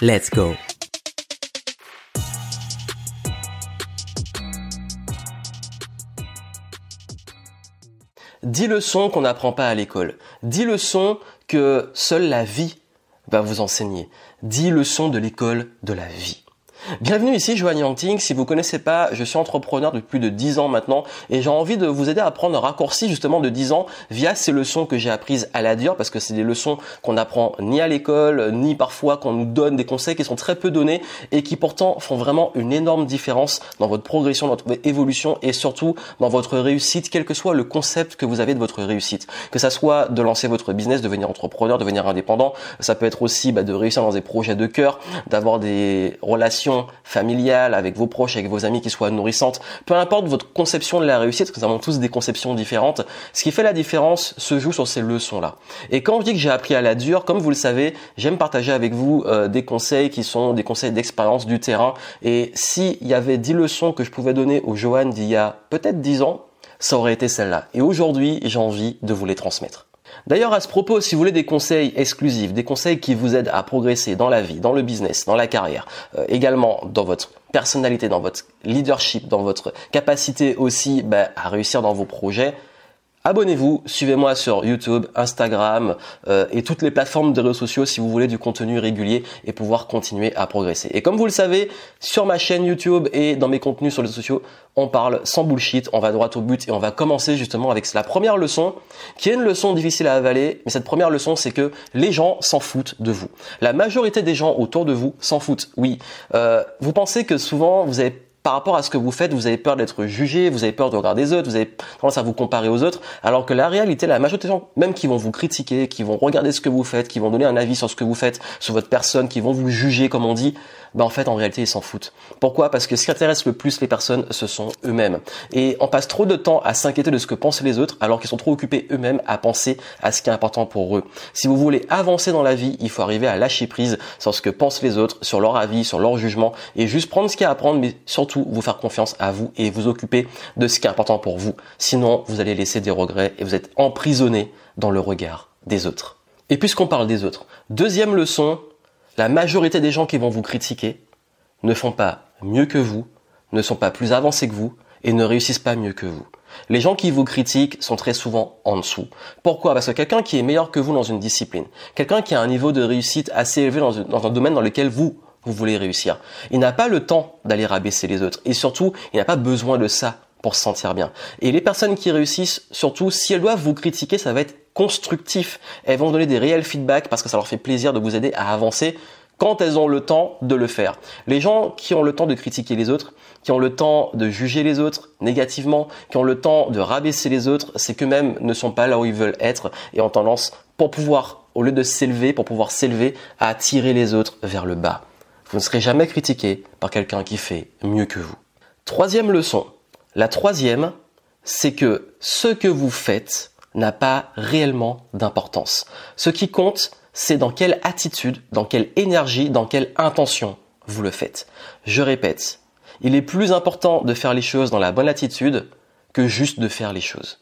Let's go. Dix leçons qu'on n'apprend pas à l'école. Dix leçons que seule la vie va vous enseigner. Dix leçons de l'école de la vie. Bienvenue ici, Joanne Yangting. Si vous connaissez pas, je suis entrepreneur depuis plus de 10 ans maintenant et j'ai envie de vous aider à prendre un raccourci justement de 10 ans via ces leçons que j'ai apprises à la dure parce que c'est des leçons qu'on apprend ni à l'école, ni parfois qu'on nous donne des conseils qui sont très peu donnés et qui pourtant font vraiment une énorme différence dans votre progression, dans votre évolution et surtout dans votre réussite, quel que soit le concept que vous avez de votre réussite. Que ça soit de lancer votre business, devenir entrepreneur, devenir indépendant, ça peut être aussi bah, de réussir dans des projets de cœur, d'avoir des relations familiale avec vos proches, avec vos amis qui soient nourrissantes, peu importe votre conception de la réussite, nous avons tous des conceptions différentes, ce qui fait la différence se joue sur ces leçons-là. Et quand je dis que j'ai appris à la dure, comme vous le savez, j'aime partager avec vous euh, des conseils qui sont des conseils d'expérience du terrain. Et s'il y avait 10 leçons que je pouvais donner au Johan d'il y a peut-être 10 ans, ça aurait été celle-là. Et aujourd'hui, j'ai envie de vous les transmettre. D'ailleurs, à ce propos, si vous voulez des conseils exclusifs, des conseils qui vous aident à progresser dans la vie, dans le business, dans la carrière, euh, également dans votre personnalité, dans votre leadership, dans votre capacité aussi bah, à réussir dans vos projets, Abonnez-vous, suivez-moi sur YouTube, Instagram euh, et toutes les plateformes de réseaux sociaux si vous voulez du contenu régulier et pouvoir continuer à progresser. Et comme vous le savez, sur ma chaîne YouTube et dans mes contenus sur les réseaux sociaux, on parle sans bullshit, on va droit au but et on va commencer justement avec la première leçon qui est une leçon difficile à avaler, mais cette première leçon c'est que les gens s'en foutent de vous. La majorité des gens autour de vous s'en foutent, oui. Euh, vous pensez que souvent vous avez par rapport à ce que vous faites, vous avez peur d'être jugé, vous avez peur de regarder les autres, vous avez tendance à vous comparer aux autres, alors que la réalité, la majorité des gens, même qui vont vous critiquer, qui vont regarder ce que vous faites, qui vont donner un avis sur ce que vous faites, sur votre personne, qui vont vous juger, comme on dit, bah en fait en réalité ils s'en foutent. Pourquoi? Parce que ce qui intéresse le plus les personnes, ce sont eux-mêmes. Et on passe trop de temps à s'inquiéter de ce que pensent les autres, alors qu'ils sont trop occupés eux-mêmes à penser à ce qui est important pour eux. Si vous voulez avancer dans la vie, il faut arriver à lâcher prise sur ce que pensent les autres, sur leur avis, sur leur jugement, et juste prendre ce qu'il y a à prendre, mais surtout vous faire confiance à vous et vous occuper de ce qui est important pour vous. Sinon, vous allez laisser des regrets et vous êtes emprisonné dans le regard des autres. Et puisqu'on parle des autres, deuxième leçon, la majorité des gens qui vont vous critiquer ne font pas mieux que vous, ne sont pas plus avancés que vous et ne réussissent pas mieux que vous. Les gens qui vous critiquent sont très souvent en dessous. Pourquoi? Parce que quelqu'un qui est meilleur que vous dans une discipline, quelqu'un qui a un niveau de réussite assez élevé dans, un domaine dans lequel vous, vous voulez réussir, il n'a pas le temps d'aller rabaisser les autres. Et surtout, il n'a pas besoin de ça pour se sentir bien. Et les personnes qui réussissent, surtout, si elles doivent vous critiquer, ça va être constructif. Elles vont donner des réels feedbacks parce que ça leur fait plaisir de vous aider à avancer quand elles ont le temps de le faire. Les gens qui ont le temps de critiquer les autres, qui ont le temps de juger les autres négativement, qui ont le temps de rabaisser les autres, c'est qu'eux-mêmes ne sont pas là où ils veulent être et ont tendance, pour pouvoir, au lieu de s'élever, pour pouvoir s'élever, à attirer les autres vers le bas. Vous ne serez jamais critiqué par quelqu'un qui fait mieux que vous. Troisième leçon. La troisième, c'est que ce que vous faites n'a pas réellement d'importance. Ce qui compte, c'est dans quelle attitude, dans quelle énergie, dans quelle intention vous le faites. Je répète, il est plus important de faire les choses dans la bonne attitude que juste de faire les choses.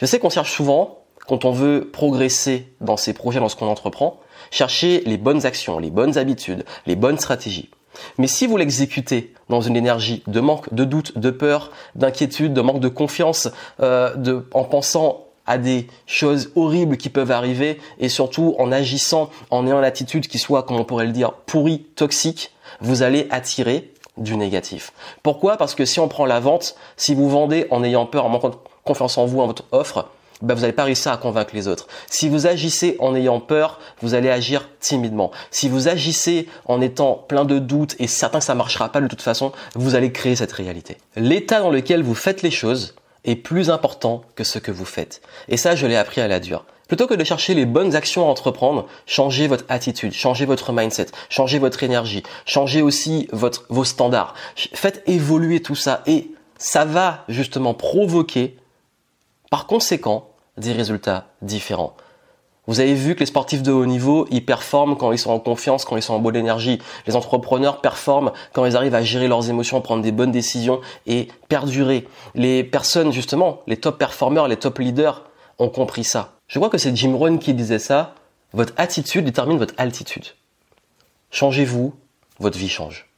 Je sais qu'on cherche souvent, quand on veut progresser dans ses projets, dans ce qu'on entreprend, chercher les bonnes actions, les bonnes habitudes, les bonnes stratégies. Mais si vous l'exécutez dans une énergie de manque, de doute, de peur, d'inquiétude, de manque de confiance, euh, en pensant à des choses horribles qui peuvent arriver et surtout en agissant, en ayant une attitude qui soit, comme on pourrait le dire, pourrie, toxique, vous allez attirer du négatif. Pourquoi? Parce que si on prend la vente, si vous vendez en ayant peur, en manquant confiance en vous, en votre offre, ben vous n'allez pas réussir à convaincre les autres. Si vous agissez en ayant peur, vous allez agir timidement. Si vous agissez en étant plein de doutes et certain que ça marchera pas de toute façon, vous allez créer cette réalité. L'état dans lequel vous faites les choses, est plus important que ce que vous faites. Et ça, je l'ai appris à la dure. Plutôt que de chercher les bonnes actions à entreprendre, changez votre attitude, changez votre mindset, changez votre énergie, changez aussi votre, vos standards. Faites évoluer tout ça et ça va justement provoquer par conséquent des résultats différents. Vous avez vu que les sportifs de haut niveau, ils performent quand ils sont en confiance, quand ils sont en bonne énergie. Les entrepreneurs performent quand ils arrivent à gérer leurs émotions, prendre des bonnes décisions et perdurer. Les personnes, justement, les top performeurs, les top leaders, ont compris ça. Je crois que c'est Jim Rohn qui disait ça. Votre attitude détermine votre altitude. Changez-vous, votre vie change.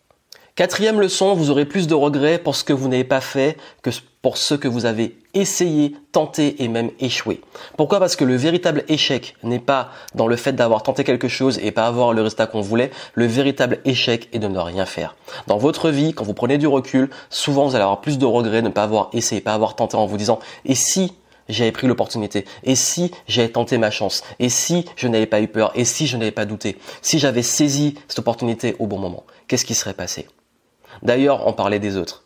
Quatrième leçon, vous aurez plus de regrets pour ce que vous n'avez pas fait que pour ce que vous avez essayé, tenté et même échoué. Pourquoi? Parce que le véritable échec n'est pas dans le fait d'avoir tenté quelque chose et pas avoir le résultat qu'on voulait. Le véritable échec est de ne rien faire. Dans votre vie, quand vous prenez du recul, souvent vous allez avoir plus de regrets de ne pas avoir essayé, pas avoir tenté en vous disant et si j'avais pris l'opportunité? Et si j'avais tenté ma chance? Et si je n'avais pas eu peur? Et si je n'avais pas douté? Si j'avais saisi cette opportunité au bon moment? Qu'est-ce qui serait passé? D'ailleurs, on parlait des autres.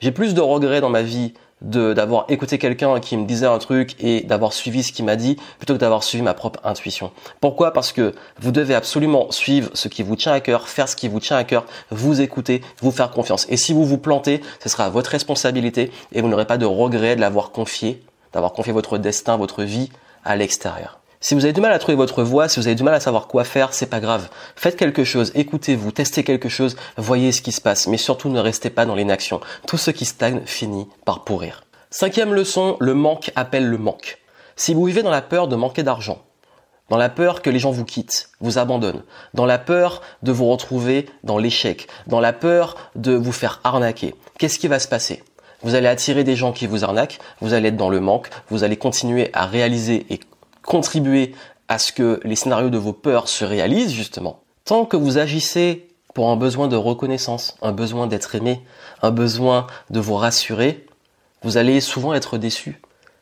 J'ai plus de regrets dans ma vie d'avoir écouté quelqu'un qui me disait un truc et d'avoir suivi ce qu'il m'a dit plutôt que d'avoir suivi ma propre intuition. Pourquoi? Parce que vous devez absolument suivre ce qui vous tient à cœur, faire ce qui vous tient à cœur, vous écouter, vous faire confiance. Et si vous vous plantez, ce sera votre responsabilité et vous n'aurez pas de regrets de l'avoir confié, d'avoir confié votre destin, votre vie à l'extérieur. Si vous avez du mal à trouver votre voie, si vous avez du mal à savoir quoi faire, c'est pas grave. Faites quelque chose, écoutez-vous, testez quelque chose, voyez ce qui se passe, mais surtout ne restez pas dans l'inaction. Tout ce qui stagne finit par pourrir. Cinquième leçon, le manque appelle le manque. Si vous vivez dans la peur de manquer d'argent, dans la peur que les gens vous quittent, vous abandonnent, dans la peur de vous retrouver dans l'échec, dans la peur de vous faire arnaquer, qu'est-ce qui va se passer? Vous allez attirer des gens qui vous arnaquent, vous allez être dans le manque, vous allez continuer à réaliser et contribuer à ce que les scénarios de vos peurs se réalisent justement, tant que vous agissez pour un besoin de reconnaissance, un besoin d'être aimé, un besoin de vous rassurer, vous allez souvent être déçu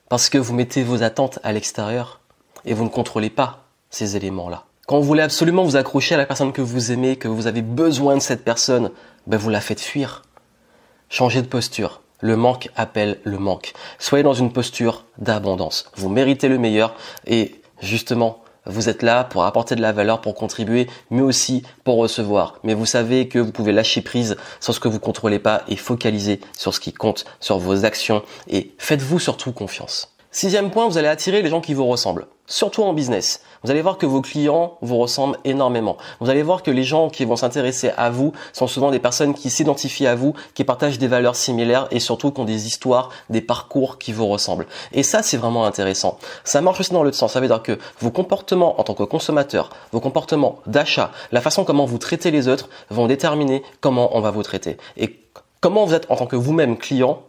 parce que vous mettez vos attentes à l'extérieur et vous ne contrôlez pas ces éléments-là. Quand vous voulez absolument vous accrocher à la personne que vous aimez, que vous avez besoin de cette personne, ben vous la faites fuir. Changez de posture. Le manque appelle le manque. Soyez dans une posture d'abondance. Vous méritez le meilleur et justement, vous êtes là pour apporter de la valeur, pour contribuer, mais aussi pour recevoir. Mais vous savez que vous pouvez lâcher prise sur ce que vous contrôlez pas et focaliser sur ce qui compte, sur vos actions et faites-vous surtout confiance. Sixième point, vous allez attirer les gens qui vous ressemblent surtout en business. Vous allez voir que vos clients vous ressemblent énormément. Vous allez voir que les gens qui vont s'intéresser à vous sont souvent des personnes qui s'identifient à vous, qui partagent des valeurs similaires et surtout qui ont des histoires, des parcours qui vous ressemblent. Et ça, c'est vraiment intéressant. Ça marche aussi dans l'autre sens. Ça veut dire que vos comportements en tant que consommateur, vos comportements d'achat, la façon comment vous traitez les autres vont déterminer comment on va vous traiter. Et comment vous êtes en tant que vous-même client,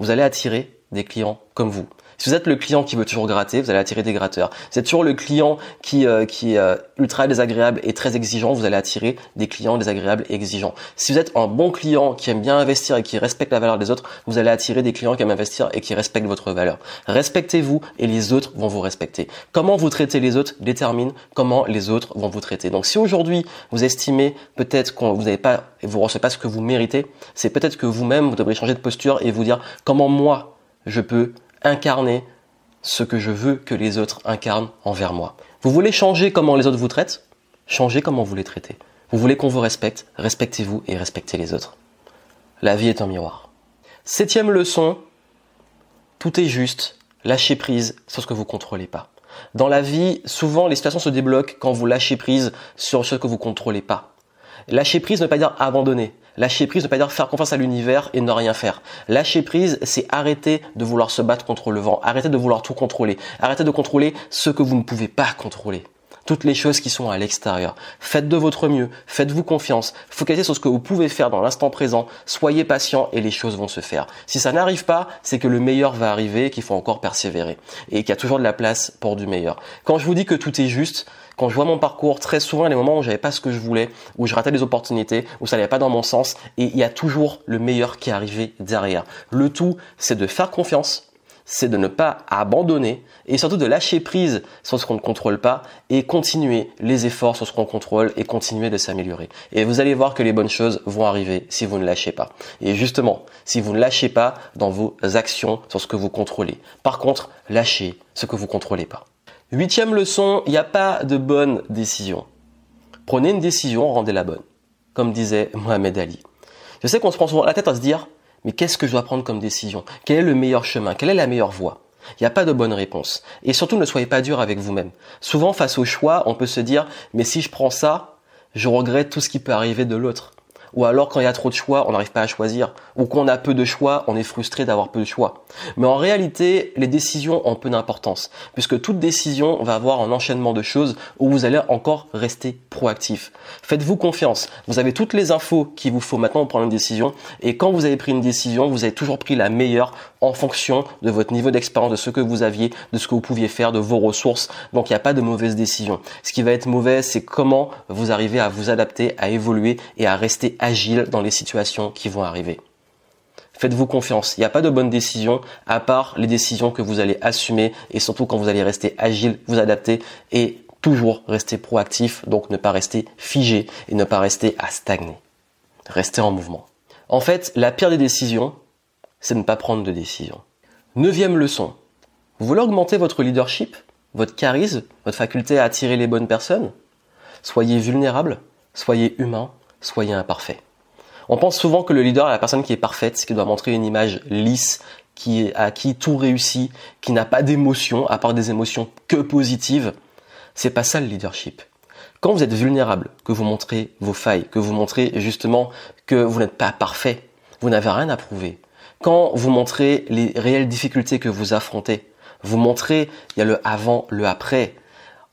vous allez attirer des clients comme vous. Si vous êtes le client qui veut toujours gratter, vous allez attirer des gratteurs. Si vous êtes toujours le client qui, euh, qui est euh, ultra désagréable et très exigeant, vous allez attirer des clients désagréables et exigeants. Si vous êtes un bon client qui aime bien investir et qui respecte la valeur des autres, vous allez attirer des clients qui aiment investir et qui respectent votre valeur. Respectez-vous et les autres vont vous respecter. Comment vous traitez les autres détermine comment les autres vont vous traiter. Donc si aujourd'hui vous estimez peut-être que vous n'avez pas, vous recevez pas ce que vous méritez, c'est peut-être que vous-même vous devrez changer de posture et vous dire comment moi je peux incarner ce que je veux que les autres incarnent envers moi. Vous voulez changer comment les autres vous traitent? Changez comment vous les traitez. Vous voulez qu'on vous respecte? Respectez-vous et respectez les autres. La vie est un miroir. Septième leçon, tout est juste, lâchez prise sur ce que vous contrôlez pas. Dans la vie, souvent les situations se débloquent quand vous lâchez prise sur ce que vous contrôlez pas. Lâcher prise ne veut pas dire abandonner. Lâcher prise ne veut pas dire faire confiance à l'univers et ne rien faire. Lâcher prise, c'est arrêter de vouloir se battre contre le vent, arrêter de vouloir tout contrôler, arrêter de contrôler ce que vous ne pouvez pas contrôler. Toutes les choses qui sont à l'extérieur. Faites de votre mieux, faites-vous confiance, focalisez sur ce que vous pouvez faire dans l'instant présent, soyez patient et les choses vont se faire. Si ça n'arrive pas, c'est que le meilleur va arriver, qu'il faut encore persévérer et qu'il y a toujours de la place pour du meilleur. Quand je vous dis que tout est juste, quand je vois mon parcours, très souvent, des moments où j'avais pas ce que je voulais, où je ratais des opportunités, où ça n'allait pas dans mon sens, et il y a toujours le meilleur qui est derrière. Le tout, c'est de faire confiance, c'est de ne pas abandonner et surtout de lâcher prise sur ce qu'on ne contrôle pas et continuer les efforts sur ce qu'on contrôle et continuer de s'améliorer. Et vous allez voir que les bonnes choses vont arriver si vous ne lâchez pas. Et justement, si vous ne lâchez pas dans vos actions sur ce que vous contrôlez. Par contre, lâchez ce que vous contrôlez pas. Huitième leçon, il n'y a pas de bonne décision. Prenez une décision, rendez-la bonne. Comme disait Mohamed Ali. Je sais qu'on se prend souvent la tête à se dire, mais qu'est-ce que je dois prendre comme décision? Quel est le meilleur chemin? Quelle est la meilleure voie? Il n'y a pas de bonne réponse. Et surtout, ne soyez pas dur avec vous-même. Souvent, face au choix, on peut se dire, mais si je prends ça, je regrette tout ce qui peut arriver de l'autre. Ou alors quand il y a trop de choix, on n'arrive pas à choisir. Ou quand on a peu de choix, on est frustré d'avoir peu de choix. Mais en réalité, les décisions ont peu d'importance, puisque toute décision va avoir un enchaînement de choses où vous allez encore rester proactif. Faites-vous confiance. Vous avez toutes les infos qu'il vous faut maintenant pour prendre une décision. Et quand vous avez pris une décision, vous avez toujours pris la meilleure en fonction de votre niveau d'expérience, de ce que vous aviez, de ce que vous pouviez faire, de vos ressources. Donc il n'y a pas de mauvaise décision. Ce qui va être mauvais, c'est comment vous arrivez à vous adapter, à évoluer et à rester agile dans les situations qui vont arriver. Faites-vous confiance. Il n'y a pas de bonne décision à part les décisions que vous allez assumer et surtout quand vous allez rester agile, vous adapter et toujours rester proactif, donc ne pas rester figé et ne pas rester à stagner. Rester en mouvement. En fait, la pire des décisions, c'est ne pas prendre de décision. Neuvième leçon. Vous voulez augmenter votre leadership, votre charisme, votre faculté à attirer les bonnes personnes? Soyez vulnérable, soyez humain, soyez imparfait. On pense souvent que le leader est la personne qui est parfaite, qui doit montrer une image lisse, qui à qui tout réussit, qui n'a pas d'émotions, à part des émotions que positives. C'est pas ça le leadership. Quand vous êtes vulnérable, que vous montrez vos failles, que vous montrez justement que vous n'êtes pas parfait, vous n'avez rien à prouver. Quand vous montrez les réelles difficultés que vous affrontez, vous montrez, il y a le avant, le après.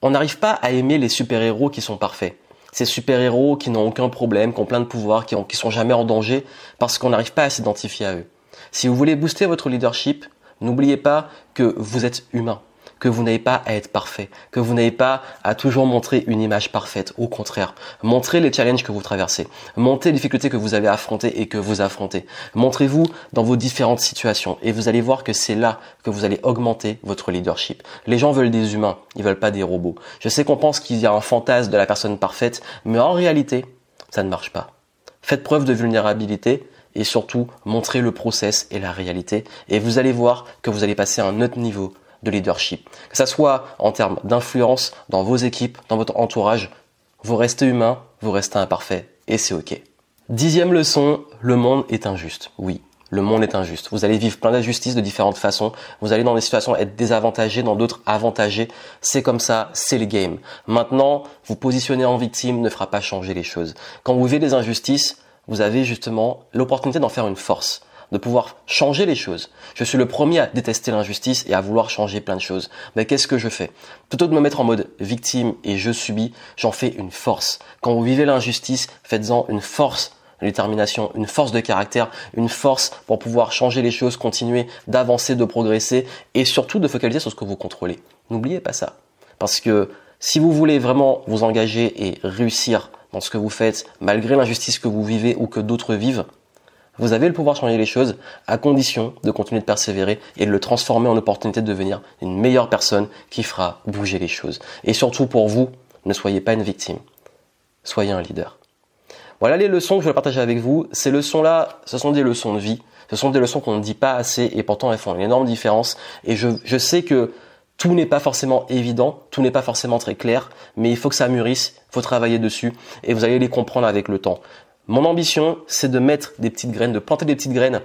On n'arrive pas à aimer les super-héros qui sont parfaits ces super-héros qui n'ont aucun problème, qui ont plein de pouvoirs, qui, ont, qui sont jamais en danger, parce qu'on n'arrive pas à s'identifier à eux. Si vous voulez booster votre leadership, n'oubliez pas que vous êtes humain que vous n'avez pas à être parfait, que vous n'avez pas à toujours montrer une image parfaite. Au contraire, montrez les challenges que vous traversez, montrez les difficultés que vous avez affrontées et que vous affrontez. Montrez-vous dans vos différentes situations et vous allez voir que c'est là que vous allez augmenter votre leadership. Les gens veulent des humains, ils veulent pas des robots. Je sais qu'on pense qu'il y a un fantasme de la personne parfaite, mais en réalité, ça ne marche pas. Faites preuve de vulnérabilité et surtout montrez le process et la réalité et vous allez voir que vous allez passer à un autre niveau de leadership. Que ça soit en termes d'influence dans vos équipes, dans votre entourage, vous restez humain, vous restez imparfait et c'est ok. Dixième leçon, le monde est injuste. Oui, le monde est injuste. Vous allez vivre plein d'injustices de différentes façons. Vous allez dans des situations être désavantagé, dans d'autres avantagés. C'est comme ça, c'est le game. Maintenant, vous positionner en victime ne fera pas changer les choses. Quand vous vivez des injustices, vous avez justement l'opportunité d'en faire une force de pouvoir changer les choses. Je suis le premier à détester l'injustice et à vouloir changer plein de choses. Mais qu'est-ce que je fais? Plutôt que de me mettre en mode victime et je subis, j'en fais une force. Quand vous vivez l'injustice, faites-en une force de détermination, une force de caractère, une force pour pouvoir changer les choses, continuer d'avancer, de progresser et surtout de focaliser sur ce que vous contrôlez. N'oubliez pas ça. Parce que si vous voulez vraiment vous engager et réussir dans ce que vous faites, malgré l'injustice que vous vivez ou que d'autres vivent, vous avez le pouvoir de changer les choses à condition de continuer de persévérer et de le transformer en opportunité de devenir une meilleure personne qui fera bouger les choses. Et surtout pour vous, ne soyez pas une victime. Soyez un leader. Voilà les leçons que je vais partager avec vous. Ces leçons-là, ce sont des leçons de vie. Ce sont des leçons qu'on ne dit pas assez et pourtant elles font une énorme différence. Et je, je sais que tout n'est pas forcément évident, tout n'est pas forcément très clair, mais il faut que ça mûrisse, il faut travailler dessus et vous allez les comprendre avec le temps. Mon ambition, c'est de mettre des petites graines, de planter des petites graines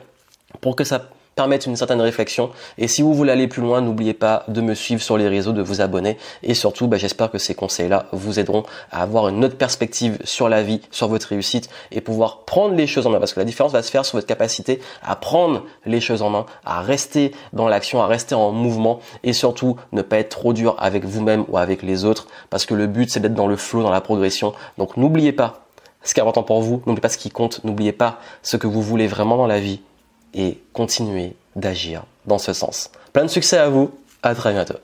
pour que ça permette une certaine réflexion. Et si vous voulez aller plus loin, n'oubliez pas de me suivre sur les réseaux, de vous abonner. Et surtout, bah, j'espère que ces conseils-là vous aideront à avoir une autre perspective sur la vie, sur votre réussite et pouvoir prendre les choses en main. Parce que la différence va se faire sur votre capacité à prendre les choses en main, à rester dans l'action, à rester en mouvement et surtout ne pas être trop dur avec vous-même ou avec les autres. Parce que le but, c'est d'être dans le flow, dans la progression. Donc n'oubliez pas ce qui est important pour vous, n'oubliez pas ce qui compte, n'oubliez pas ce que vous voulez vraiment dans la vie et continuez d'agir dans ce sens. Plein de succès à vous, à très bientôt.